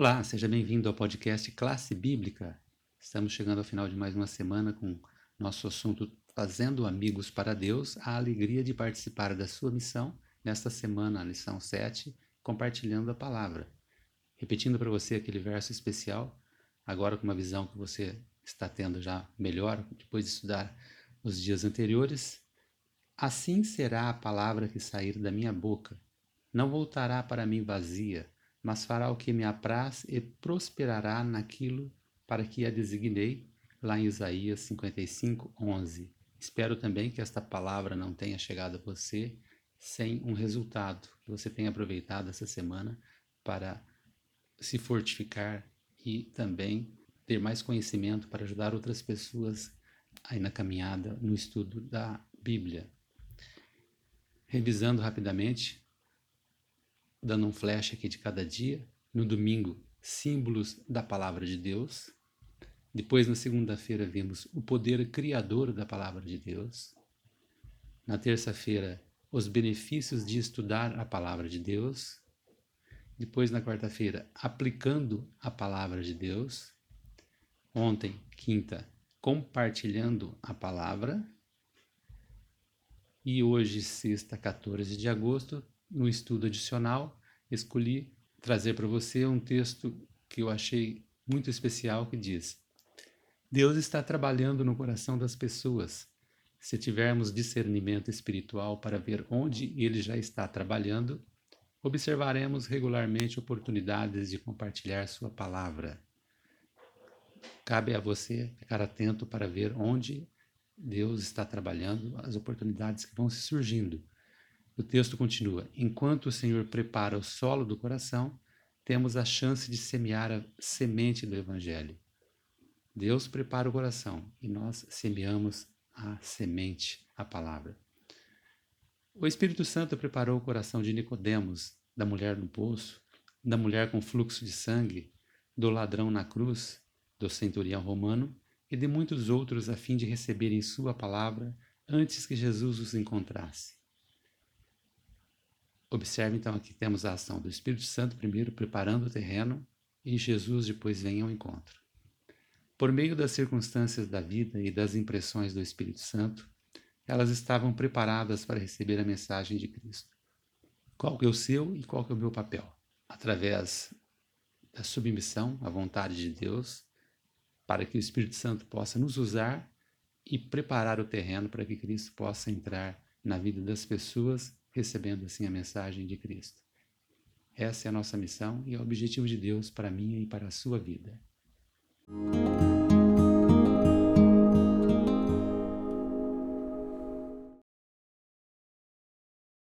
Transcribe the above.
Olá, seja bem-vindo ao podcast Classe Bíblica. Estamos chegando ao final de mais uma semana com nosso assunto Fazendo Amigos para Deus, a alegria de participar da sua missão nesta semana, a lição 7, compartilhando a palavra. Repetindo para você aquele verso especial, agora com uma visão que você está tendo já melhor, depois de estudar os dias anteriores. Assim será a palavra que sair da minha boca. Não voltará para mim vazia, mas fará o que me apraz e prosperará naquilo para que a designei, lá em Isaías 55, 11. Espero também que esta palavra não tenha chegado a você sem um resultado, que você tenha aproveitado essa semana para se fortificar e também ter mais conhecimento para ajudar outras pessoas aí na caminhada no estudo da Bíblia. Revisando rapidamente, dando um flash aqui de cada dia. No domingo, símbolos da palavra de Deus. Depois, na segunda-feira, vimos o poder criador da palavra de Deus. Na terça-feira, os benefícios de estudar a palavra de Deus. Depois, na quarta-feira, aplicando a palavra de Deus. Ontem, quinta, compartilhando a palavra. E hoje, sexta, 14 de agosto, no estudo adicional, escolhi trazer para você um texto que eu achei muito especial que diz: Deus está trabalhando no coração das pessoas. Se tivermos discernimento espiritual para ver onde ele já está trabalhando, observaremos regularmente oportunidades de compartilhar sua palavra. Cabe a você ficar atento para ver onde Deus está trabalhando, as oportunidades que vão se surgindo. O texto continua: Enquanto o Senhor prepara o solo do coração, temos a chance de semear a semente do Evangelho. Deus prepara o coração e nós semeamos a semente, a palavra. O Espírito Santo preparou o coração de Nicodemos, da mulher no poço, da mulher com fluxo de sangue, do ladrão na cruz, do centurião romano e de muitos outros a fim de receberem sua palavra antes que Jesus os encontrasse. Observe então aqui temos a ação do Espírito Santo primeiro preparando o terreno e Jesus depois vem ao encontro. Por meio das circunstâncias da vida e das impressões do Espírito Santo, elas estavam preparadas para receber a mensagem de Cristo. Qual é o seu e qual é o meu papel? Através da submissão à vontade de Deus, para que o Espírito Santo possa nos usar e preparar o terreno para que Cristo possa entrar na vida das pessoas recebendo assim a mensagem de Cristo. Essa é a nossa missão e é o objetivo de Deus para a minha e para a sua vida.